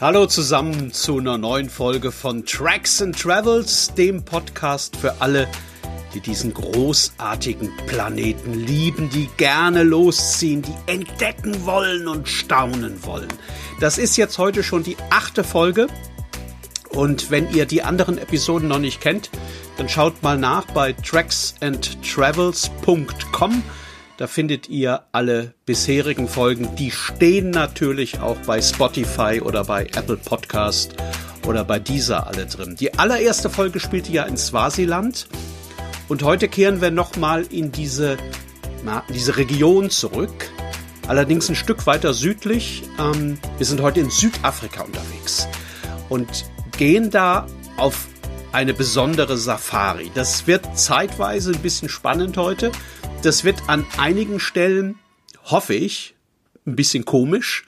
Hallo zusammen zu einer neuen Folge von Tracks and Travels, dem Podcast für alle, die diesen großartigen Planeten lieben, die gerne losziehen, die entdecken wollen und staunen wollen. Das ist jetzt heute schon die achte Folge. Und wenn ihr die anderen Episoden noch nicht kennt, dann schaut mal nach bei tracksandtravels.com. Da findet ihr alle bisherigen Folgen. Die stehen natürlich auch bei Spotify oder bei Apple Podcast oder bei dieser alle drin. Die allererste Folge spielte ja in Swasiland. Und heute kehren wir nochmal in diese, na, diese Region zurück. Allerdings ein Stück weiter südlich. Ähm, wir sind heute in Südafrika unterwegs und gehen da auf eine besondere Safari. Das wird zeitweise ein bisschen spannend heute. Das wird an einigen Stellen, hoffe ich, ein bisschen komisch.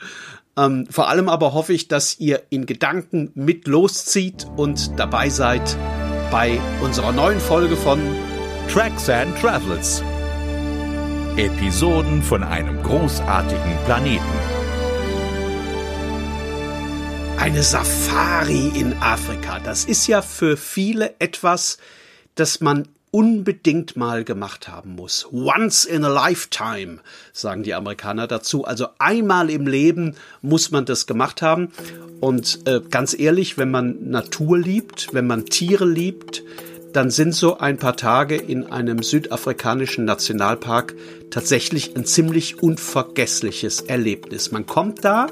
Ähm, vor allem aber hoffe ich, dass ihr in Gedanken mit loszieht und dabei seid bei unserer neuen Folge von Tracks and Travels. Episoden von einem großartigen Planeten. Eine Safari in Afrika. Das ist ja für viele etwas, das man unbedingt mal gemacht haben muss. Once in a lifetime, sagen die Amerikaner dazu. Also einmal im Leben muss man das gemacht haben. Und äh, ganz ehrlich, wenn man Natur liebt, wenn man Tiere liebt, dann sind so ein paar Tage in einem südafrikanischen Nationalpark tatsächlich ein ziemlich unvergessliches Erlebnis. Man kommt da,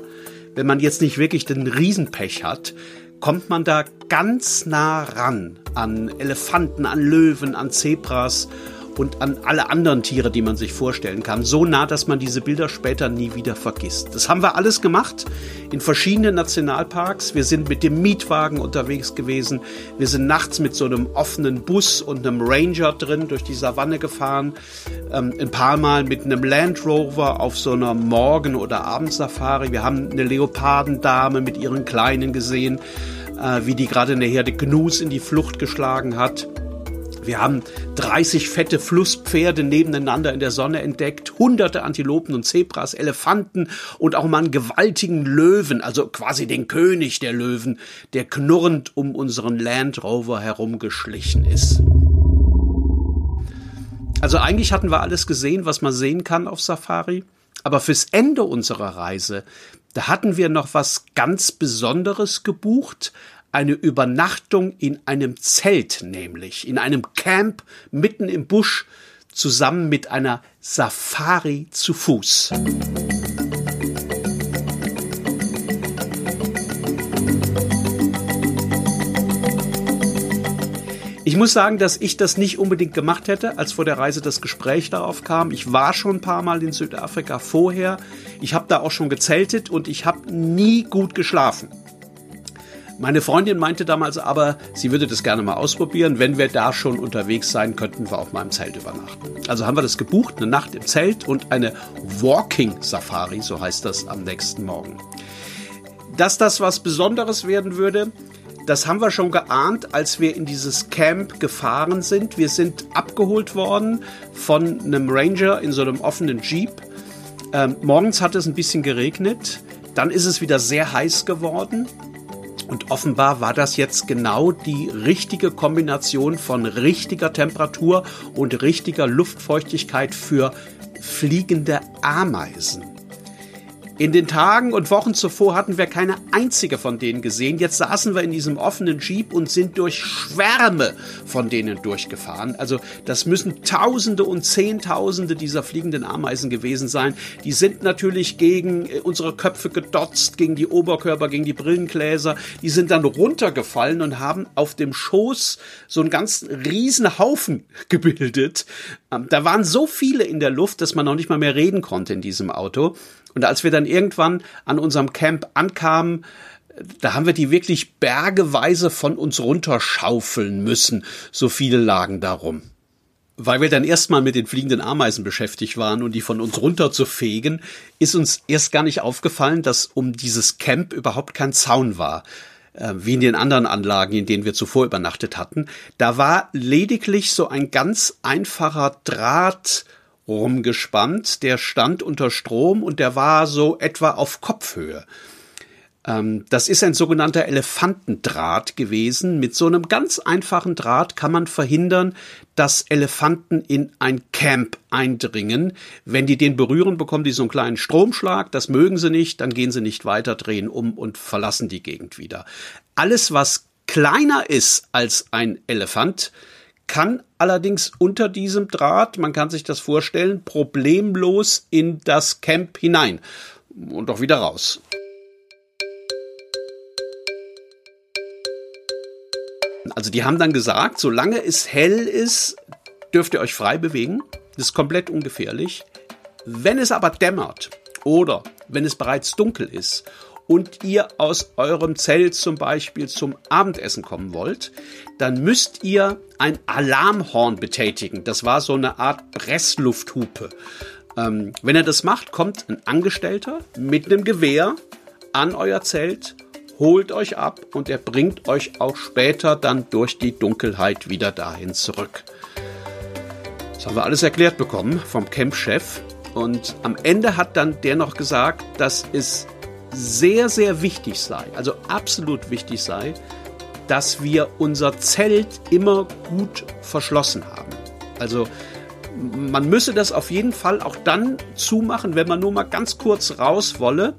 wenn man jetzt nicht wirklich den Riesenpech hat, kommt man da ganz nah ran an Elefanten, an Löwen, an Zebras und an alle anderen Tiere, die man sich vorstellen kann. So nah, dass man diese Bilder später nie wieder vergisst. Das haben wir alles gemacht in verschiedenen Nationalparks. Wir sind mit dem Mietwagen unterwegs gewesen. Wir sind nachts mit so einem offenen Bus und einem Ranger drin durch die Savanne gefahren. Ähm, ein paar Mal mit einem Land Rover auf so einer Morgen- oder Abendsafari. Wir haben eine Leopardendame mit ihren Kleinen gesehen, äh, wie die gerade eine Herde Gnus in die Flucht geschlagen hat. Wir haben 30 fette Flusspferde nebeneinander in der Sonne entdeckt, hunderte Antilopen und Zebras, Elefanten und auch mal einen gewaltigen Löwen, also quasi den König der Löwen, der knurrend um unseren Land Rover herumgeschlichen ist. Also eigentlich hatten wir alles gesehen, was man sehen kann auf Safari. Aber fürs Ende unserer Reise, da hatten wir noch was ganz Besonderes gebucht, eine Übernachtung in einem Zelt, nämlich in einem Camp mitten im Busch, zusammen mit einer Safari zu Fuß. Ich muss sagen, dass ich das nicht unbedingt gemacht hätte, als vor der Reise das Gespräch darauf kam. Ich war schon ein paar Mal in Südafrika vorher. Ich habe da auch schon gezeltet und ich habe nie gut geschlafen. Meine Freundin meinte damals aber, sie würde das gerne mal ausprobieren. Wenn wir da schon unterwegs sein, könnten wir auch mal im Zelt übernachten. Also haben wir das gebucht, eine Nacht im Zelt und eine Walking Safari, so heißt das am nächsten Morgen. Dass das was Besonderes werden würde, das haben wir schon geahnt, als wir in dieses Camp gefahren sind. Wir sind abgeholt worden von einem Ranger in so einem offenen Jeep. Ähm, morgens hat es ein bisschen geregnet. Dann ist es wieder sehr heiß geworden. Und offenbar war das jetzt genau die richtige Kombination von richtiger Temperatur und richtiger Luftfeuchtigkeit für fliegende Ameisen. In den Tagen und Wochen zuvor hatten wir keine einzige von denen gesehen. Jetzt saßen wir in diesem offenen Jeep und sind durch Schwärme von denen durchgefahren. Also das müssen Tausende und Zehntausende dieser fliegenden Ameisen gewesen sein. Die sind natürlich gegen äh, unsere Köpfe gedotzt, gegen die Oberkörper, gegen die Brillengläser. Die sind dann runtergefallen und haben auf dem Schoß so einen ganz riesen Haufen gebildet. Ähm, da waren so viele in der Luft, dass man noch nicht mal mehr reden konnte in diesem Auto. Und als wir dann irgendwann an unserem Camp ankamen, da haben wir die wirklich bergeweise von uns runterschaufeln müssen. So viele lagen darum. Weil wir dann erstmal mit den fliegenden Ameisen beschäftigt waren und die von uns runter zu fegen, ist uns erst gar nicht aufgefallen, dass um dieses Camp überhaupt kein Zaun war äh, wie in den anderen Anlagen, in denen wir zuvor übernachtet hatten. Da war lediglich so ein ganz einfacher Draht rumgespannt, der stand unter Strom und der war so etwa auf Kopfhöhe. Ähm, das ist ein sogenannter Elefantendraht gewesen. Mit so einem ganz einfachen Draht kann man verhindern, dass Elefanten in ein Camp eindringen. Wenn die den berühren, bekommen die so einen kleinen Stromschlag. Das mögen sie nicht. Dann gehen sie nicht weiter, drehen um und verlassen die Gegend wieder. Alles, was kleiner ist als ein Elefant, kann allerdings unter diesem Draht, man kann sich das vorstellen, problemlos in das Camp hinein und auch wieder raus. Also die haben dann gesagt, solange es hell ist, dürft ihr euch frei bewegen. Das ist komplett ungefährlich. Wenn es aber dämmert oder wenn es bereits dunkel ist und ihr aus eurem Zelt zum Beispiel zum Abendessen kommen wollt, dann müsst ihr ein Alarmhorn betätigen. Das war so eine Art Presslufthupe. Ähm, wenn ihr das macht, kommt ein Angestellter mit einem Gewehr an euer Zelt holt euch ab und er bringt euch auch später dann durch die Dunkelheit wieder dahin zurück. Das haben wir alles erklärt bekommen vom Campchef. Und am Ende hat dann der noch gesagt, dass es sehr, sehr wichtig sei, also absolut wichtig sei, dass wir unser Zelt immer gut verschlossen haben. Also man müsse das auf jeden Fall auch dann zumachen, wenn man nur mal ganz kurz raus wolle,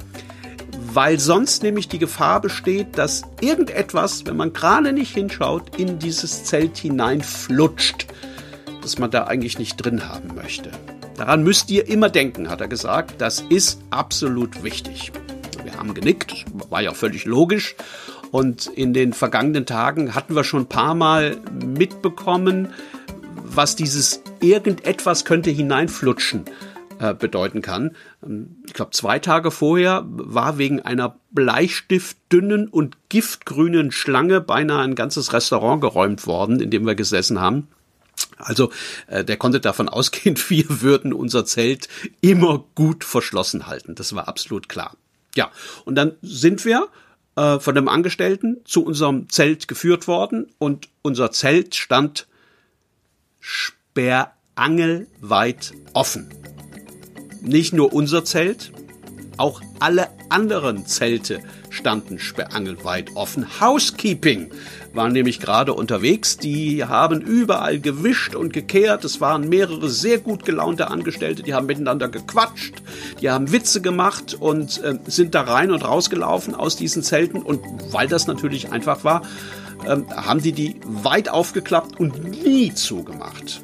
weil sonst nämlich die Gefahr besteht, dass irgendetwas, wenn man gerade nicht hinschaut, in dieses Zelt hineinflutscht, das man da eigentlich nicht drin haben möchte. Daran müsst ihr immer denken, hat er gesagt. Das ist absolut wichtig. Haben genickt, war ja völlig logisch. Und in den vergangenen Tagen hatten wir schon ein paar Mal mitbekommen, was dieses irgendetwas könnte hineinflutschen äh, bedeuten kann. Ähm, ich glaube, zwei Tage vorher war wegen einer bleistiftdünnen und giftgrünen Schlange beinahe ein ganzes Restaurant geräumt worden, in dem wir gesessen haben. Also äh, der konnte davon ausgehen, wir würden unser Zelt immer gut verschlossen halten. Das war absolut klar. Ja, und dann sind wir äh, von dem Angestellten zu unserem Zelt geführt worden und unser Zelt stand sperrangelweit offen. Nicht nur unser Zelt, auch alle anderen Zelte standen sperrangelweit offen. Housekeeping waren nämlich gerade unterwegs. Die haben überall gewischt und gekehrt. Es waren mehrere sehr gut gelaunte Angestellte, die haben miteinander gequatscht, die haben Witze gemacht und äh, sind da rein und rausgelaufen aus diesen Zelten. Und weil das natürlich einfach war, äh, haben die die weit aufgeklappt und nie zugemacht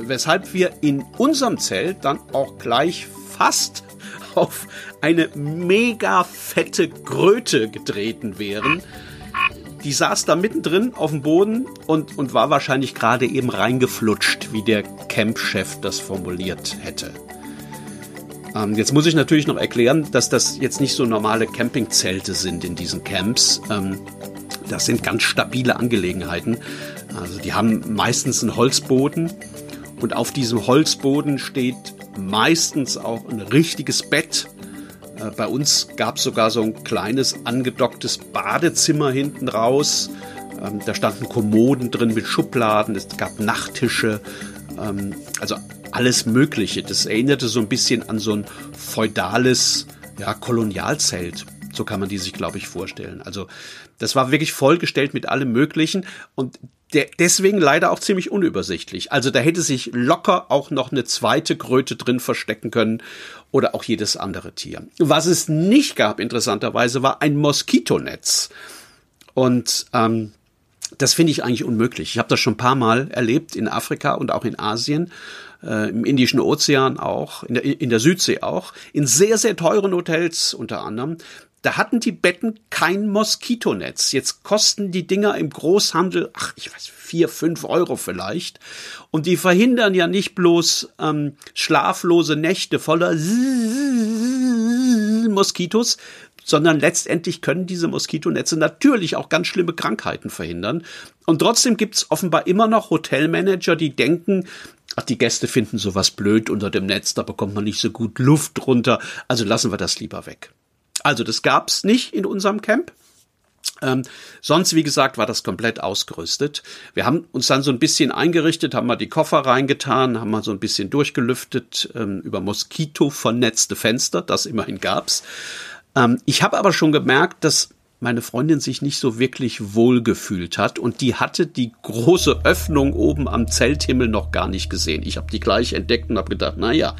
weshalb wir in unserem Zelt dann auch gleich fast auf eine mega fette Kröte getreten wären. Die saß da mittendrin auf dem Boden und, und war wahrscheinlich gerade eben reingeflutscht, wie der Campchef das formuliert hätte. Ähm, jetzt muss ich natürlich noch erklären, dass das jetzt nicht so normale Campingzelte sind in diesen Camps. Ähm, das sind ganz stabile Angelegenheiten. Also die haben meistens einen Holzboden und auf diesem Holzboden steht meistens auch ein richtiges Bett. Äh, bei uns gab es sogar so ein kleines angedocktes Badezimmer hinten raus. Ähm, da standen Kommoden drin mit Schubladen, es gab Nachttische, ähm, also alles Mögliche. Das erinnerte so ein bisschen an so ein feudales ja, Kolonialzelt. So kann man die sich, glaube ich, vorstellen. Also das war wirklich vollgestellt mit allem Möglichen und der, deswegen leider auch ziemlich unübersichtlich. Also da hätte sich locker auch noch eine zweite Kröte drin verstecken können oder auch jedes andere Tier. Was es nicht gab, interessanterweise, war ein Moskitonetz. Und ähm, das finde ich eigentlich unmöglich. Ich habe das schon ein paar Mal erlebt in Afrika und auch in Asien, äh, im Indischen Ozean auch, in der, in der Südsee auch, in sehr, sehr teuren Hotels unter anderem. Da hatten die Betten kein Moskitonetz. Jetzt kosten die Dinger im Großhandel, ach, ich weiß, vier, fünf Euro vielleicht. Und die verhindern ja nicht bloß ähm, schlaflose Nächte voller Moskitos, sondern letztendlich können diese Moskitonetze natürlich auch ganz schlimme Krankheiten verhindern. Und trotzdem gibt's offenbar immer noch Hotelmanager, die denken, ach, die Gäste finden sowas blöd unter dem Netz, da bekommt man nicht so gut Luft drunter, also lassen wir das lieber weg. Also das gab's nicht in unserem Camp. Ähm, sonst, wie gesagt, war das komplett ausgerüstet. Wir haben uns dann so ein bisschen eingerichtet, haben mal die Koffer reingetan, haben mal so ein bisschen durchgelüftet ähm, über Moskito vernetzte Fenster, das immerhin gab's. Ähm, ich habe aber schon gemerkt, dass meine Freundin sich nicht so wirklich wohl gefühlt hat und die hatte die große Öffnung oben am Zelthimmel noch gar nicht gesehen. Ich habe die gleich entdeckt und habe gedacht, na ja,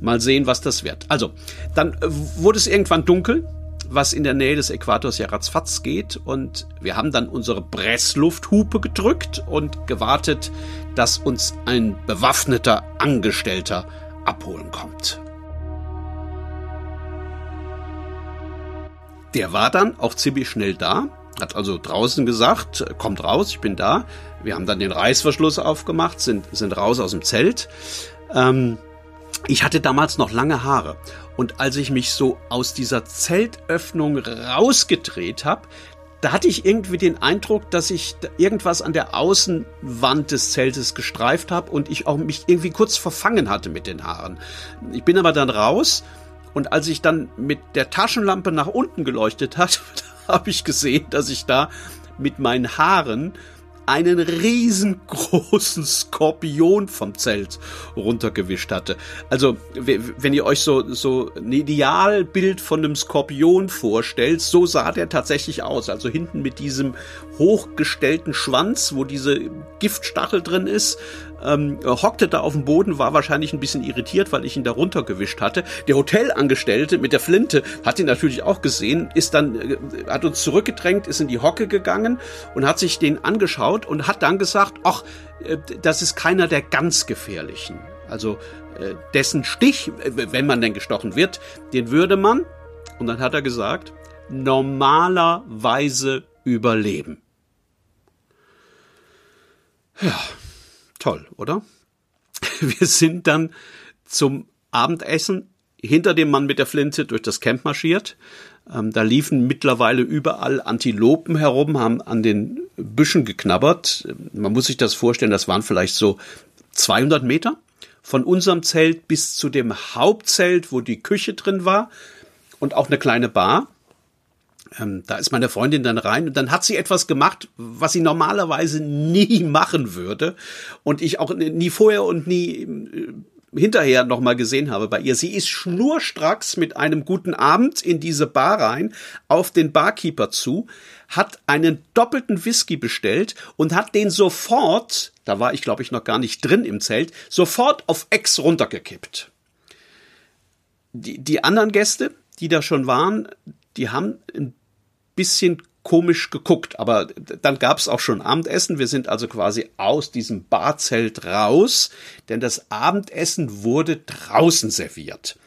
mal sehen, was das wird. Also, dann äh, wurde es irgendwann dunkel, was in der Nähe des Äquators ja ratzfatz geht und wir haben dann unsere Presslufthupe gedrückt und gewartet, dass uns ein bewaffneter Angestellter abholen kommt. Der war dann auch ziemlich schnell da, hat also draußen gesagt, kommt raus, ich bin da. Wir haben dann den Reißverschluss aufgemacht, sind, sind raus aus dem Zelt. Ähm, ich hatte damals noch lange Haare. Und als ich mich so aus dieser Zeltöffnung rausgedreht habe, da hatte ich irgendwie den Eindruck, dass ich irgendwas an der Außenwand des Zeltes gestreift habe und ich auch mich irgendwie kurz verfangen hatte mit den Haaren. Ich bin aber dann raus und als ich dann mit der Taschenlampe nach unten geleuchtet hat, habe ich gesehen, dass ich da mit meinen Haaren einen riesengroßen Skorpion vom Zelt runtergewischt hatte. Also, wenn ihr euch so, so ein Idealbild von einem Skorpion vorstellt, so sah der tatsächlich aus. Also hinten mit diesem hochgestellten Schwanz, wo diese Giftstachel drin ist, ähm, hockte da auf dem Boden, war wahrscheinlich ein bisschen irritiert, weil ich ihn da runtergewischt hatte. Der Hotelangestellte mit der Flinte hat ihn natürlich auch gesehen, ist dann, äh, hat uns zurückgedrängt, ist in die Hocke gegangen und hat sich den angeschaut und hat dann gesagt, ach, äh, das ist keiner der ganz gefährlichen. Also äh, dessen Stich, wenn man denn gestochen wird, den würde man, und dann hat er gesagt, normalerweise überleben. Ja, toll, oder? Wir sind dann zum Abendessen hinter dem Mann mit der Flinte durch das Camp marschiert. Ähm, da liefen mittlerweile überall Antilopen herum, haben an den Büschen geknabbert. Man muss sich das vorstellen, das waren vielleicht so 200 Meter von unserem Zelt bis zu dem Hauptzelt, wo die Küche drin war und auch eine kleine Bar. Ähm, da ist meine Freundin dann rein und dann hat sie etwas gemacht, was sie normalerweise nie machen würde und ich auch nie vorher und nie äh, hinterher nochmal gesehen habe bei ihr. Sie ist schnurstracks mit einem guten Abend in diese Bar rein, auf den Barkeeper zu, hat einen doppelten Whisky bestellt und hat den sofort, da war ich glaube ich noch gar nicht drin im Zelt, sofort auf Ex runtergekippt. Die, die anderen Gäste, die da schon waren, die haben ein bisschen komisch geguckt, aber dann gab es auch schon Abendessen. Wir sind also quasi aus diesem Barzelt raus, denn das Abendessen wurde draußen serviert.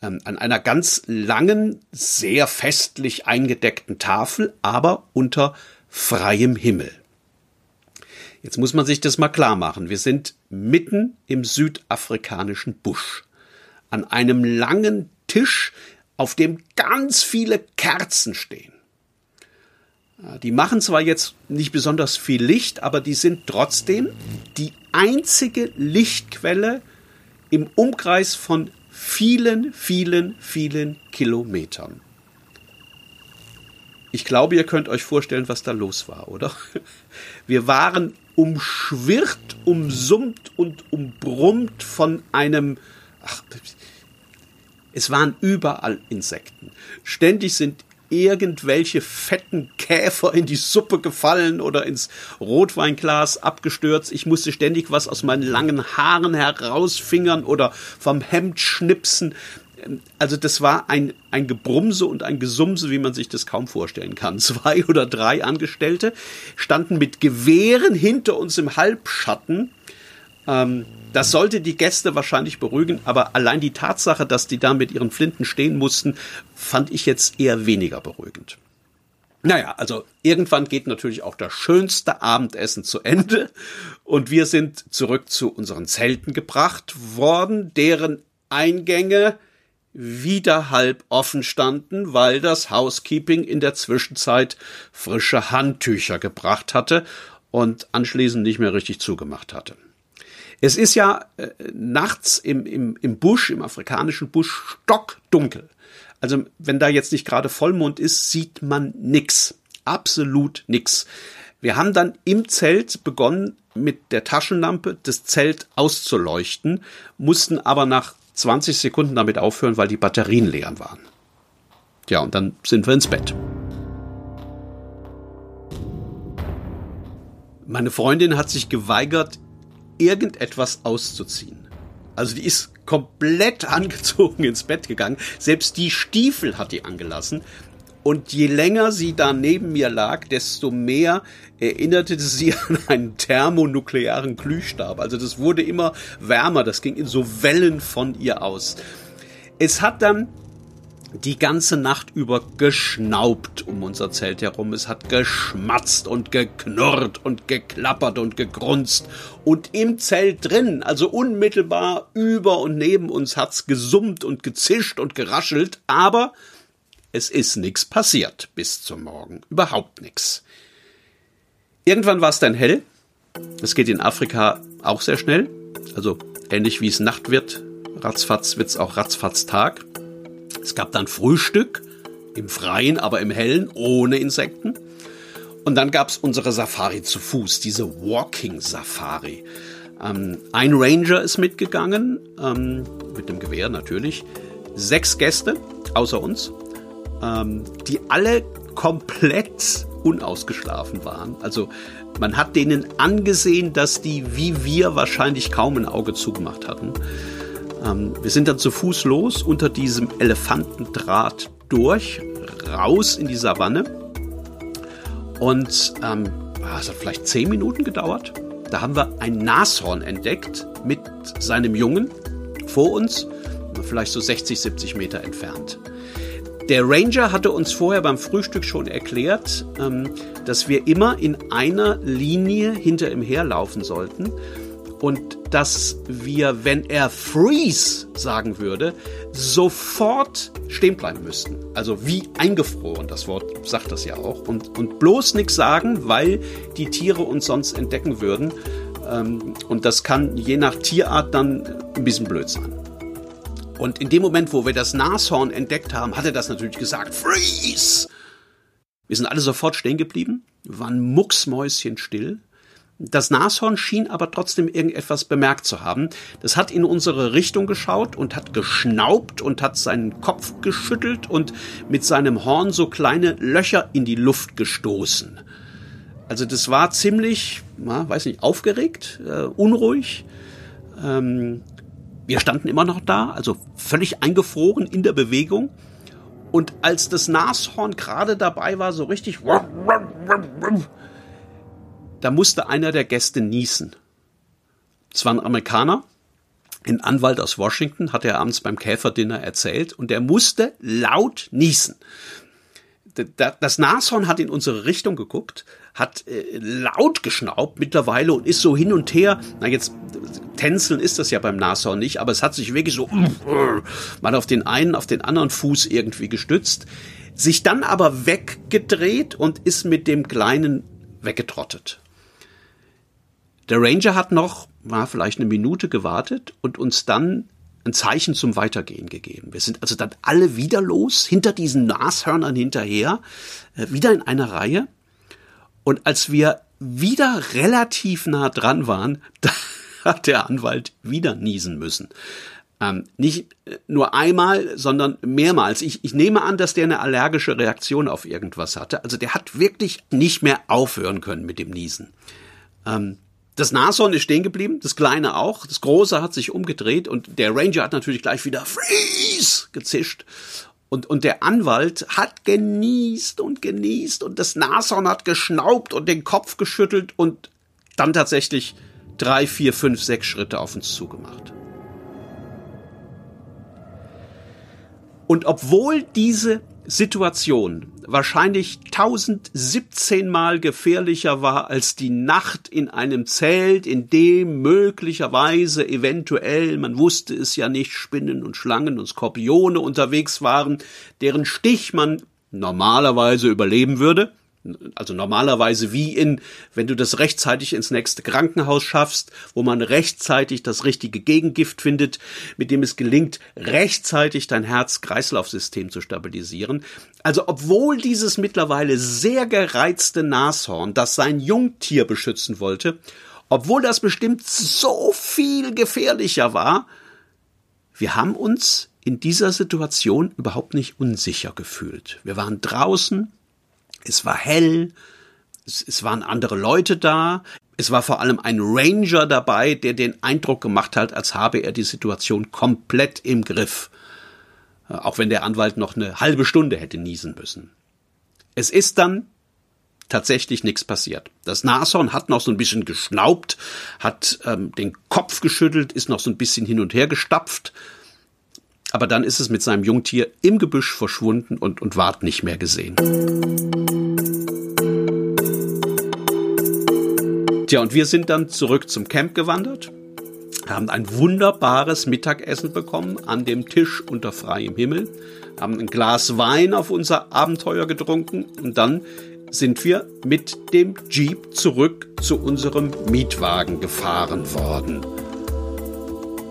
Ähm, an einer ganz langen, sehr festlich eingedeckten Tafel, aber unter freiem Himmel. Jetzt muss man sich das mal klar machen. Wir sind mitten im südafrikanischen Busch. An einem langen Tisch, auf dem ganz viele Kerzen stehen. Die machen zwar jetzt nicht besonders viel Licht, aber die sind trotzdem die einzige Lichtquelle im Umkreis von vielen, vielen, vielen Kilometern. Ich glaube, ihr könnt euch vorstellen, was da los war, oder? Wir waren umschwirrt, umsummt und umbrummt von einem, ach, es waren überall Insekten. Ständig sind irgendwelche fetten Käfer in die Suppe gefallen oder ins Rotweinglas abgestürzt. Ich musste ständig was aus meinen langen Haaren herausfingern oder vom Hemd schnipsen. Also das war ein, ein Gebrumse und ein Gesumse, wie man sich das kaum vorstellen kann. Zwei oder drei Angestellte standen mit Gewehren hinter uns im Halbschatten. Ähm, das sollte die Gäste wahrscheinlich beruhigen, aber allein die Tatsache, dass die da mit ihren Flinten stehen mussten, fand ich jetzt eher weniger beruhigend. Naja, also irgendwann geht natürlich auch das schönste Abendessen zu Ende und wir sind zurück zu unseren Zelten gebracht worden, deren Eingänge wieder halb offen standen, weil das Housekeeping in der Zwischenzeit frische Handtücher gebracht hatte und anschließend nicht mehr richtig zugemacht hatte. Es ist ja äh, nachts im, im, im Busch, im afrikanischen Busch, stockdunkel. Also wenn da jetzt nicht gerade Vollmond ist, sieht man nix. Absolut nix. Wir haben dann im Zelt begonnen, mit der Taschenlampe das Zelt auszuleuchten, mussten aber nach 20 Sekunden damit aufhören, weil die Batterien leer waren. Ja, und dann sind wir ins Bett. Meine Freundin hat sich geweigert, irgendetwas auszuziehen. Also die ist komplett angezogen ins Bett gegangen. Selbst die Stiefel hat die angelassen. Und je länger sie da neben mir lag, desto mehr erinnerte sie an einen thermonuklearen Glühstab. Also das wurde immer wärmer, das ging in so Wellen von ihr aus. Es hat dann die ganze Nacht über geschnaubt um unser Zelt herum. Es hat geschmatzt und geknurrt und geklappert und gegrunzt. Und im Zelt drin, also unmittelbar über und neben uns, hat's gesummt und gezischt und geraschelt. Aber es ist nichts passiert bis zum Morgen. Überhaupt nichts. Irgendwann war es dann hell. Das geht in Afrika auch sehr schnell. Also ähnlich wie es Nacht wird, ratzfatz wird's auch ratzfatz Tag. Es gab dann Frühstück im Freien, aber im Hellen, ohne Insekten. Und dann gab's unsere Safari zu Fuß, diese Walking Safari. Ähm, ein Ranger ist mitgegangen, ähm, mit dem Gewehr natürlich. Sechs Gäste, außer uns, ähm, die alle komplett unausgeschlafen waren. Also man hat denen angesehen, dass die wie wir wahrscheinlich kaum ein Auge zugemacht hatten. Ähm, wir sind dann zu Fuß los unter diesem Elefantendraht durch, raus in die Savanne. Und ähm, ah, es hat vielleicht zehn Minuten gedauert. Da haben wir ein Nashorn entdeckt mit seinem Jungen vor uns, vielleicht so 60, 70 Meter entfernt. Der Ranger hatte uns vorher beim Frühstück schon erklärt, ähm, dass wir immer in einer Linie hinter ihm herlaufen sollten und dass wir, wenn er freeze sagen würde, sofort stehen bleiben müssten. Also wie eingefroren, das Wort sagt das ja auch. Und, und bloß nichts sagen, weil die Tiere uns sonst entdecken würden. Ähm, und das kann je nach Tierart dann ein bisschen blöd sein. Und in dem Moment, wo wir das Nashorn entdeckt haben, hat er das natürlich gesagt, freeze! Wir sind alle sofort stehen geblieben, waren mucksmäuschenstill. Das Nashorn schien aber trotzdem irgendetwas bemerkt zu haben. Das hat in unsere Richtung geschaut und hat geschnaubt und hat seinen Kopf geschüttelt und mit seinem Horn so kleine Löcher in die Luft gestoßen. Also das war ziemlich, na, weiß nicht, aufgeregt, äh, unruhig. Ähm, wir standen immer noch da, also völlig eingefroren in der Bewegung. Und als das Nashorn gerade dabei war, so richtig da musste einer der Gäste niesen. Es war ein Amerikaner, ein Anwalt aus Washington, hat er abends beim Käferdinner erzählt, und der musste laut niesen. Das Nashorn hat in unsere Richtung geguckt, hat äh, laut geschnaubt mittlerweile und ist so hin und her. Na jetzt tänzeln ist das ja beim Nashorn nicht, aber es hat sich wirklich so mal auf den einen, auf den anderen Fuß irgendwie gestützt, sich dann aber weggedreht und ist mit dem Kleinen weggetrottet. Der Ranger hat noch, war vielleicht eine Minute gewartet und uns dann ein Zeichen zum Weitergehen gegeben. Wir sind also dann alle wieder los, hinter diesen Nashörnern hinterher, äh, wieder in einer Reihe. Und als wir wieder relativ nah dran waren, da hat der Anwalt wieder niesen müssen. Ähm, nicht äh, nur einmal, sondern mehrmals. Ich, ich nehme an, dass der eine allergische Reaktion auf irgendwas hatte. Also der hat wirklich nicht mehr aufhören können mit dem Niesen. Ähm, das Nashorn ist stehen geblieben, das kleine auch. Das große hat sich umgedreht und der Ranger hat natürlich gleich wieder Freeze gezischt. Und, und der Anwalt hat genießt und genießt und das Nashorn hat geschnaubt und den Kopf geschüttelt und dann tatsächlich drei, vier, fünf, sechs Schritte auf uns zugemacht. Und obwohl diese Situation wahrscheinlich 1017 Mal gefährlicher war als die Nacht in einem Zelt, in dem möglicherweise eventuell, man wusste es ja nicht, Spinnen und Schlangen und Skorpione unterwegs waren, deren Stich man normalerweise überleben würde, also normalerweise wie in, wenn du das rechtzeitig ins nächste Krankenhaus schaffst, wo man rechtzeitig das richtige Gegengift findet, mit dem es gelingt, rechtzeitig dein Herz-Kreislauf-System zu stabilisieren. Also obwohl dieses mittlerweile sehr gereizte Nashorn, das sein Jungtier beschützen wollte, obwohl das bestimmt so viel gefährlicher war, wir haben uns in dieser Situation überhaupt nicht unsicher gefühlt. Wir waren draußen, es war hell, es, es waren andere Leute da, es war vor allem ein Ranger dabei, der den Eindruck gemacht hat, als habe er die Situation komplett im Griff. Äh, auch wenn der Anwalt noch eine halbe Stunde hätte niesen müssen. Es ist dann tatsächlich nichts passiert. Das Nashorn hat noch so ein bisschen geschnaubt, hat ähm, den Kopf geschüttelt, ist noch so ein bisschen hin und her gestapft, aber dann ist es mit seinem Jungtier im Gebüsch verschwunden und, und ward nicht mehr gesehen. Tja, und wir sind dann zurück zum Camp gewandert, haben ein wunderbares Mittagessen bekommen an dem Tisch unter freiem Himmel, haben ein Glas Wein auf unser Abenteuer getrunken und dann sind wir mit dem Jeep zurück zu unserem Mietwagen gefahren worden.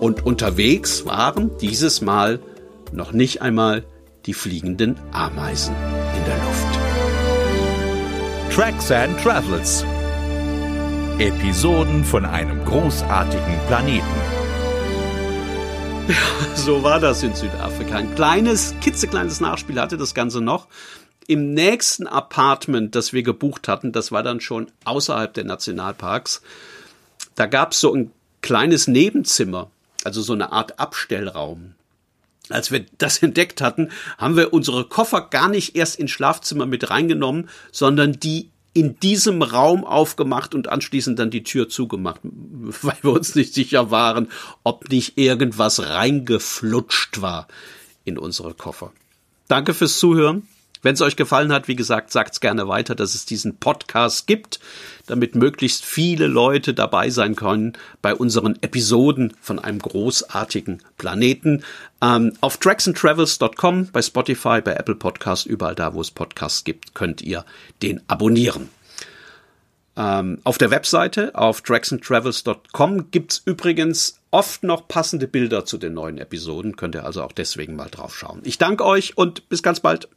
Und unterwegs waren dieses Mal noch nicht einmal die fliegenden Ameisen in der Luft. Tracks and Travels. Episoden von einem großartigen Planeten. Ja, so war das in Südafrika. Ein kleines, kitzekleines Nachspiel hatte das Ganze noch. Im nächsten Apartment, das wir gebucht hatten, das war dann schon außerhalb der Nationalparks, da gab es so ein kleines Nebenzimmer also so eine Art Abstellraum. Als wir das entdeckt hatten, haben wir unsere Koffer gar nicht erst ins Schlafzimmer mit reingenommen, sondern die in diesem Raum aufgemacht und anschließend dann die Tür zugemacht, weil wir uns nicht sicher waren, ob nicht irgendwas reingeflutscht war in unsere Koffer. Danke fürs Zuhören. Wenn es euch gefallen hat, wie gesagt, sagt's gerne weiter, dass es diesen Podcast gibt, damit möglichst viele Leute dabei sein können bei unseren Episoden von einem großartigen Planeten. Ähm, auf tracksandtravels.com, bei Spotify, bei Apple Podcast, überall da, wo es Podcasts gibt, könnt ihr den abonnieren. Ähm, auf der Webseite auf tracksandtravels.com gibt's übrigens oft noch passende Bilder zu den neuen Episoden. Könnt ihr also auch deswegen mal drauf schauen. Ich danke euch und bis ganz bald.